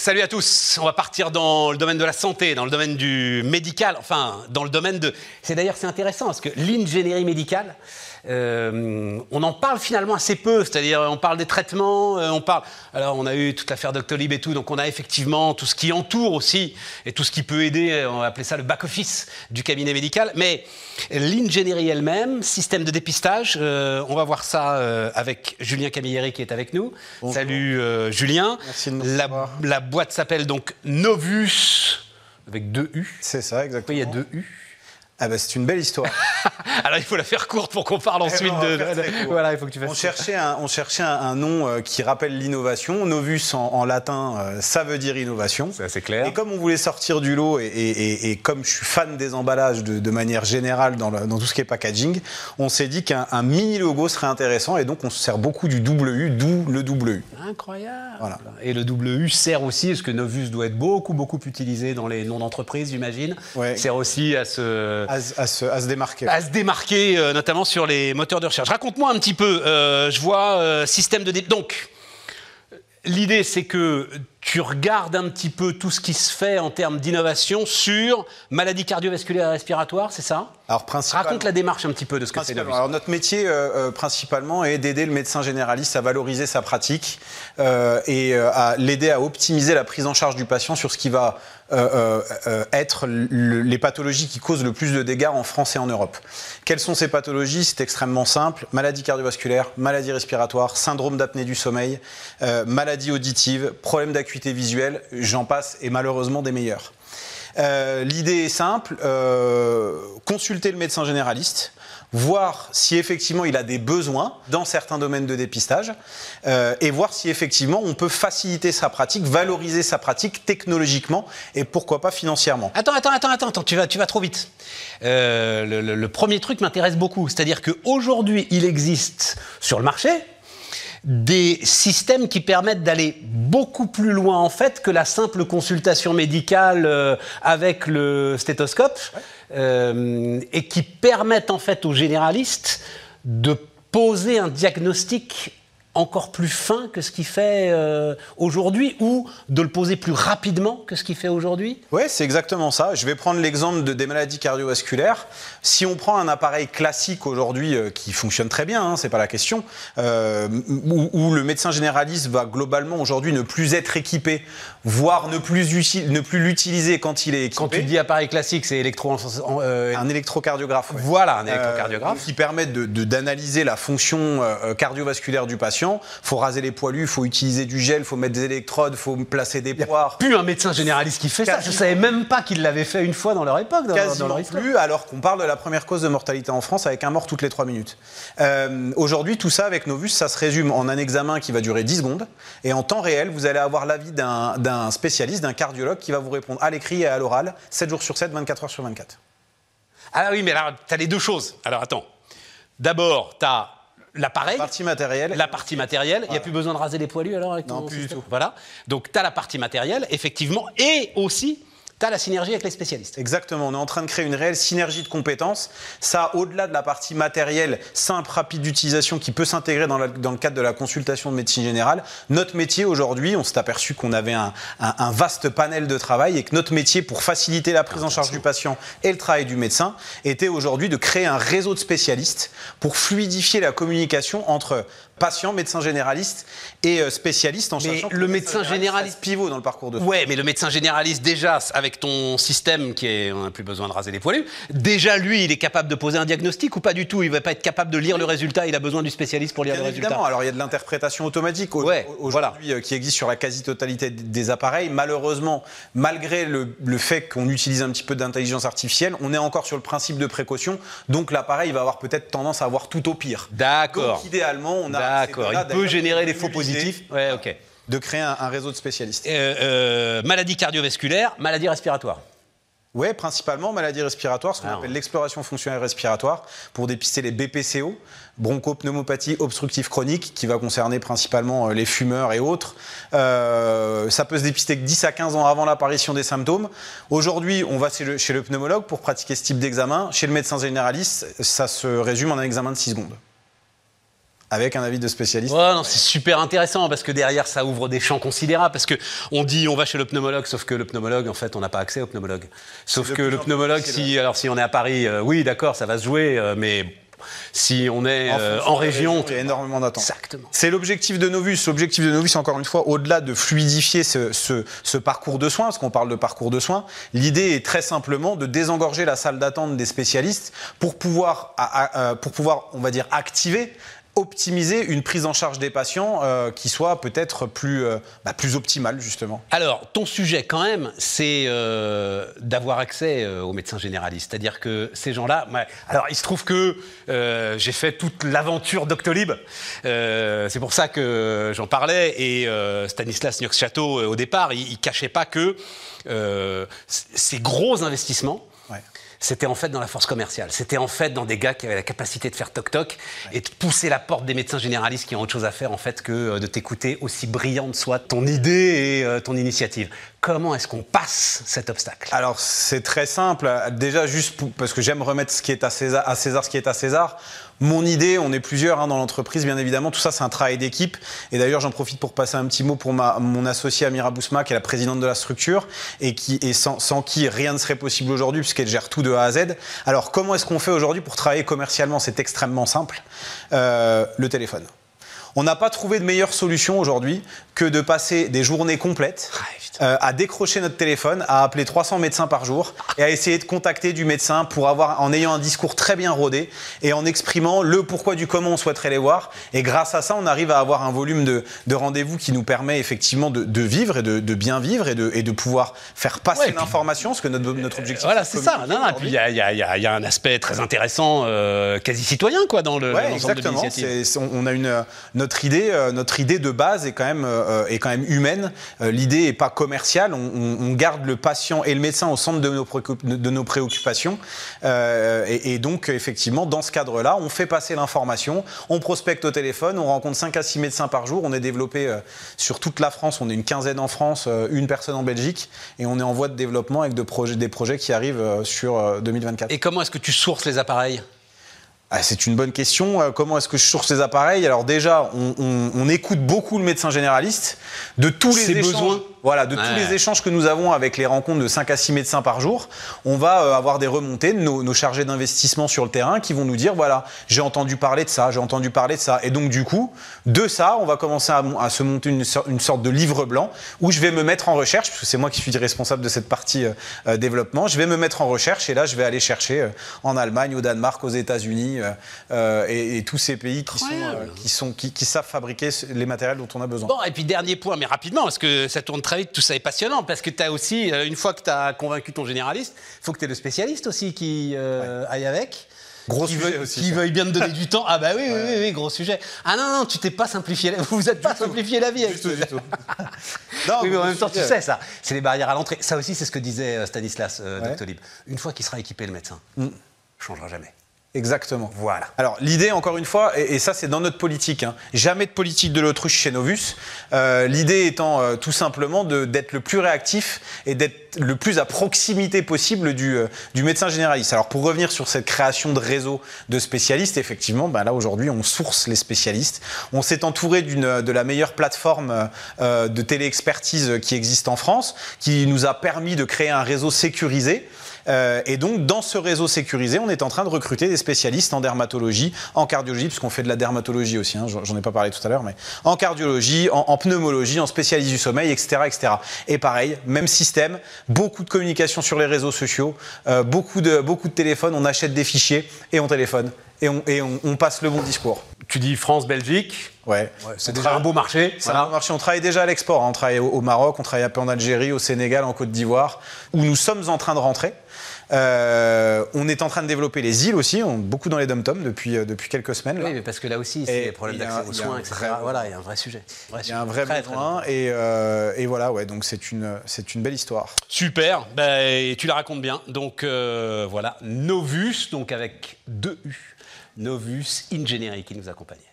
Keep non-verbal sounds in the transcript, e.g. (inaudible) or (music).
salut à tous. On va partir dans le domaine de la santé, dans le domaine du médical, enfin dans le domaine de. C'est d'ailleurs c'est intéressant parce que l'ingénierie médicale, euh, on en parle finalement assez peu, c'est-à-dire on parle des traitements, euh, on parle. Alors on a eu toute l'affaire Doctolib et tout, donc on a effectivement tout ce qui entoure aussi et tout ce qui peut aider. On va appeler ça le back office du cabinet médical, mais l'ingénierie elle-même, système de dépistage, euh, on va voir ça avec Julien Camilleri qui est avec nous. Salut Julien. Merci de la, la boîte s'appelle donc Novus avec deux U. C'est ça, exactement. Il y a deux U. Ah bah c'est une belle histoire. (laughs) Alors il faut la faire courte pour qu'on parle Eh ensuite de. Voilà, il faut que tu fasses. On cherchait un, on cherchait un, un nom euh, qui rappelle l'innovation. Novus en, en latin, euh, ça veut dire innovation. C'est assez clair. Et comme on voulait sortir du lot et, et- et- et comme je suis fan des emballages de, de manière générale dans, le- dans tout ce qui est packaging, on s'est dit qu'un un mini logo serait intéressant et donc on se sert beaucoup du double U, d'où le double U. Incroyable. Voilà. Et le WU sert aussi, parce que Novus doit être beaucoup, beaucoup utilisé dans les noms d'entreprise, j'imagine. Ouais. Sert aussi à se, À, se- démarquer. à se démarquer, euh, notamment sur les moteurs de recherche. Raconte-moi un petit peu. euh, je vois euh, système de. Donc, l'idée, c'est que tu regardes un petit peu tout ce qui se fait en termes d'innovation sur maladies cardiovasculaires et respiratoires, c'est ça Alors. Raconte la démarche un petit peu de ce que c'est. Alors notre métier euh, euh, principalement est d'aider le médecin généraliste à valoriser sa pratique euh, et euh, à l'aider à optimiser la prise en charge du patient sur ce qui va être le- les pathologies qui causent le plus de dégâts en France et en Europe. Quelles sont ces pathologies? C'est extrêmement simple. Maladie cardiovasculaire, maladie respiratoire, syndrome d'apnée du sommeil, euh, maladie auditive, problème visuelle, j'en passe et malheureusement des meilleurs. Euh, L'idée est simple, euh, consulter le médecin généraliste, voir si effectivement il a des besoins dans certains domaines de dépistage euh, et voir si effectivement on peut faciliter sa pratique, valoriser sa pratique technologiquement et pourquoi pas financièrement. Attends, attends, attends, attends, attends, tu vas, tu vas trop vite. Le premier truc m'intéresse beaucoup, c'est-à-dire qu'aujourd'hui, il existe sur le marché des systèmes qui permettent d'aller beaucoup plus loin en fait que la simple consultation médicale euh, avec le stéthoscope euh, et qui permettent en fait aux généralistes de poser un diagnostic encore plus fin que ce qu'il fait euh, aujourd'hui ou de le poser plus rapidement que ce qu'il fait aujourd'hui? Oui, c'est exactement ça. Je vais prendre l'exemple de, des maladies cardiovasculaires. Si on prend un appareil classique aujourd'hui euh, qui fonctionne très bien, hein, c'est pas la question, euh, où, où le médecin généraliste va globalement aujourd'hui ne plus être équipé, voire ne plus, ne plus l'utiliser quand il est équipé. Quand tu dis appareil classique, c'est électro... un électrocardiographe. ouais. Voilà, un électrocardiographe. qui permet de- de- d'analyser la fonction cardiovasculaire du patient. Faut raser les poilus, faut utiliser du gel, faut mettre des électrodes, faut placer des poires. plus un médecin généraliste qui fait ça. Je savais même pas qu'il l'avait fait une fois dans leur époque, dans, dans Quasiment leur plus, alors qu'on parle de la première cause de mortalité en France avec un mort toutes les 3 minutes. Euh, Aujourd'hui, tout ça avec Novus, ça se résume en un examen qui va durer 10 secondes. Et en temps réel, vous allez avoir l'avis d'un spécialiste, d'un cardiologue qui va vous répondre à l'écrit et à l'oral, 7 jours sur 7, 24 heures sur 24. Ah oui, mais alors, tu as les deux choses. Alors attends. D'abord, tu as l'appareil, Partie matérielle. la partie matérielle. Il n'y a plus besoin de raser les poilus alors avec Non, ton plus du tout. Voilà. Donc tu as la partie matérielle, effectivement, et aussi tu as la synergie avec les spécialistes. Exactement, on est en train de créer une réelle synergie de compétences. Ça, au-delà de la partie matérielle, simple, rapide d'utilisation qui peut s'intégrer dans, le cadre de la consultation de médecine générale, notre métier aujourd'hui, on s'est aperçu qu'on avait un- un vaste panel de travail et que notre métier, pour faciliter la prise en charge du patient et le travail du médecin, était aujourd'hui de créer un réseau de spécialistes pour fluidifier la communication entre patients, médecins généralistes et euh, spécialistes en Mais sachant que le médecin généraliste- pivot dans le parcours de soins. Ouais, mais le médecin généraliste, déjà, avec ton système qui est. On n'a plus besoin de raser les poilus. Déjà, lui, il est capable de poser un diagnostic ou pas du tout? Il va pas être capable de lire le résultat, il a besoin du spécialiste pour lire Bien le évidemment. résultat. Alors il y a de l'interprétation automatique Ouais, aujourd'hui euh, qui existe sur la quasi-totalité des appareils. Malheureusement, malgré le, le fait qu'on utilise un petit peu d'intelligence artificielle, on est encore sur le principe de précaution. Donc l'appareil va avoir peut-être tendance à avoir tout au pire. D'accord. Donc idéalement, on a D'accord. Il peut générer des faux positifs. Ouais, ok. De créer un, un réseau de spécialistes. Euh, euh, maladie cardiovasculaire, maladie respiratoire. Oui, principalement maladie respiratoire, ce qu'on Ah, appelle l'exploration fonctionnelle respiratoire, pour dépister les BPCO, bronchopneumopathie obstructive chronique, qui va concerner principalement euh, les fumeurs et autres. Euh, ça peut se dépister que 10 à 15 ans avant l'apparition des symptômes. Aujourd'hui, on va chez le, chez le pneumologue pour pratiquer ce type d'examen. Chez le médecin généraliste, ça se résume en un examen de 6 secondes. Avec un avis de spécialiste. Ouais, non, c'est super intéressant parce que derrière ça ouvre des champs considérables parce que on dit on va chez le pneumologue sauf que le pneumologue en fait on n'a pas accès au pneumologue. Sauf que le pneumologue si alors si on est à Paris euh, oui d'accord ça va se jouer euh, mais si on est euh, en des région il y a énormément d'attentes. exactement. C'est l'objectif de Novus. L'objectif de Novus, encore une fois, au-delà de fluidifier ce, ce- ce parcours de soins, parce qu'on parle de parcours de soins, l'idée est très simplement de désengorger la salle d'attente des spécialistes pour pouvoir, à- à- euh, pour pouvoir, on va dire, activer optimiser une prise en charge des patients euh, qui soit peut-être plus, euh, bah, plus optimale justement. Alors, ton sujet, quand même, c'est euh, d'avoir accès aux médecins généralistes. C'est-à-dire que ces gens-là. alors, il se trouve que j'ai fait toute l'aventure Doctolib. C'est pour ça que j'en parlais. Et Stanislas Niox-Château, euh, au départ, il, il cachait pas que ces gros investissements. Ouais. C'était en fait dans la force commerciale. C'était en fait dans des gars qui avaient la capacité de faire toc-toc et de pousser la porte des médecins généralistes qui ont autre chose à faire en fait que euh, de t'écouter aussi brillante soit ton idée et euh, ton initiative. Comment est-ce qu'on passe cet obstacle? Alors c'est très simple. Déjà juste pour- parce que j'aime remettre ce qui est à César, à César ce qui est à César. Mon idée, on est plusieurs hein, dans l'entreprise, bien évidemment. Tout ça, c'est un travail d'équipe. Et d'ailleurs, j'en profite pour passer un petit mot pour mon associée Amira Bousma, qui est la présidente de la structure et qui et sans, sans qui rien ne serait possible aujourd'hui, puisqu'elle gère tout de A à Z. Alors, comment est-ce qu'on fait aujourd'hui pour travailler commercialement? C'est extrêmement simple. Euh, le téléphone. On n'a pas trouvé de meilleure solution aujourd'hui que de passer des journées complètes Ah, euh, à décrocher notre téléphone, à appeler 300 médecins par jour et à essayer de contacter du médecin pour avoir, en ayant un discours très bien rodé et en exprimant le pourquoi du comment on souhaiterait les voir. Et grâce à ça, on arrive à avoir un volume de, de rendez-vous qui nous permet effectivement de, de vivre et de, de bien vivre et de, et de pouvoir faire passer Ouais, l'information, parce que notre, notre objectif. Voilà, c'est de ça. Non, non, et puis il y, a- y y un aspect très intéressant, euh, quasi citoyen, quoi, dans le Ouais, de exactement. c'est- on on a une euh, notre idée, euh, notre idée de base est quand même euh, humaine. Euh, L'idée est pas commerciale. On, garde le patient et le médecin au centre de nos, préoccupations. Et, donc effectivement, dans ce cadre-là, on fait passer l'information, on prospecte au téléphone, on rencontre 5 à 6 médecins par jour. On est développé sur toute la France. On est une quinzaine en France, une personne en Belgique, et on est en voie de développement avec des projets qui arrivent sur euh, 2024. Et comment est-ce que tu sources les appareils? Ah, c'est une bonne question. Euh, Comment est-ce que je source les appareils? Alors déjà, on, on- on écoute beaucoup le médecin généraliste de tous les échanges. besoins. Voilà, de tous les échanges que nous avons avec les rencontres de 5 à 6 médecins par jour, on va euh, avoir des remontées de nos, nos chargés d'investissement sur le terrain qui vont nous dire voilà, j'ai entendu parler de ça, j'ai entendu parler de ça. Et donc, du coup, de ça, on va commencer à, se monter une, sor- une sorte de livre blanc où je vais me mettre en recherche, parce que c'est moi qui suis responsable de cette partie euh, euh, développement. Je vais me mettre en recherche et là, je vais aller chercher euh, en Allemagne, au Danemark, aux États-Unis euh, et, et tous ces pays qui, sont, qui, sont, qui, qui savent fabriquer les matériels dont on a besoin. Bon, et puis dernier point, mais rapidement, parce que ça tourne très vite, tout ça est passionnant, parce que tu as aussi, euh, une fois que tu as convaincu ton généraliste, il faut que tu aies le spécialiste aussi qui euh, aille avec. Gros qui sujet veuille, aussi, qui veuille bien te donner du temps. Ah bah oui, oui, oui, oui, gros sujet. Ah non, non, tu t'es pas simplifié, la... vous vous êtes pas simplifié la vie avec Du tout, du tout. (laughs) Non, Oui, mais en même temps, tu sais ça, c'est les barrières à l'entrée. Ça aussi, c'est ce que disait euh, Stanislas euh, Ouais. Mm. Doctolib. Une fois qu'il sera équipé, le médecin, changera jamais. Exactement. Voilà. Alors l'idée, encore une fois, et, et ça c'est dans notre politique, hein, jamais de politique de l'autruche chez Novus. Euh, l'idée étant euh, tout simplement d'être le plus réactif et d'être le plus à proximité possible du, euh, du médecin généraliste. Alors pour revenir sur cette création de réseau de spécialistes, effectivement, ben là aujourd'hui on source les spécialistes. On s'est entouré d'une de la meilleure plateforme euh, de téléexpertise qui existe en France, qui nous a permis de créer un réseau sécurisé. Euh, et donc, dans ce réseau sécurisé, on est en train de recruter des spécialistes en dermatologie, en cardiologie, puisqu'on fait de la dermatologie aussi, hein, j'en ai pas parlé tout à l'heure, mais en cardiologie, en, pneumologie, en spécialiste du sommeil, etc., etc. Et pareil, même système, beaucoup de communication sur les réseaux sociaux, euh, beaucoup, de, téléphones, on achète des fichiers et on téléphone. Et on passe le bon discours. Tu dis France, Belgique, Ouais. c'est déjà un beau marché. Ça voilà. a marché. On travaille déjà à l'export. hein. On travaille au, au Maroc, on travaille un peu en Algérie, au Sénégal, en Côte d'Ivoire, où nous sommes en train de rentrer. Euh, on est en train de développer les îles aussi, on, beaucoup dans les dom-toms depuis, euh, depuis quelques semaines. là. Oui, mais parce que là aussi, c'est des problèmes d'accès un- aux soins, un etc. vrai. Voilà, il y a un vrai sujet. Il y a un vrai Très, très besoin et, euh, et voilà, ouais, donc c'est une, c'est une belle histoire. Super, ben, et tu la racontes bien. Donc euh, voilà, Novus, donc avec deux U, Novus Engineering qui nous accompagne.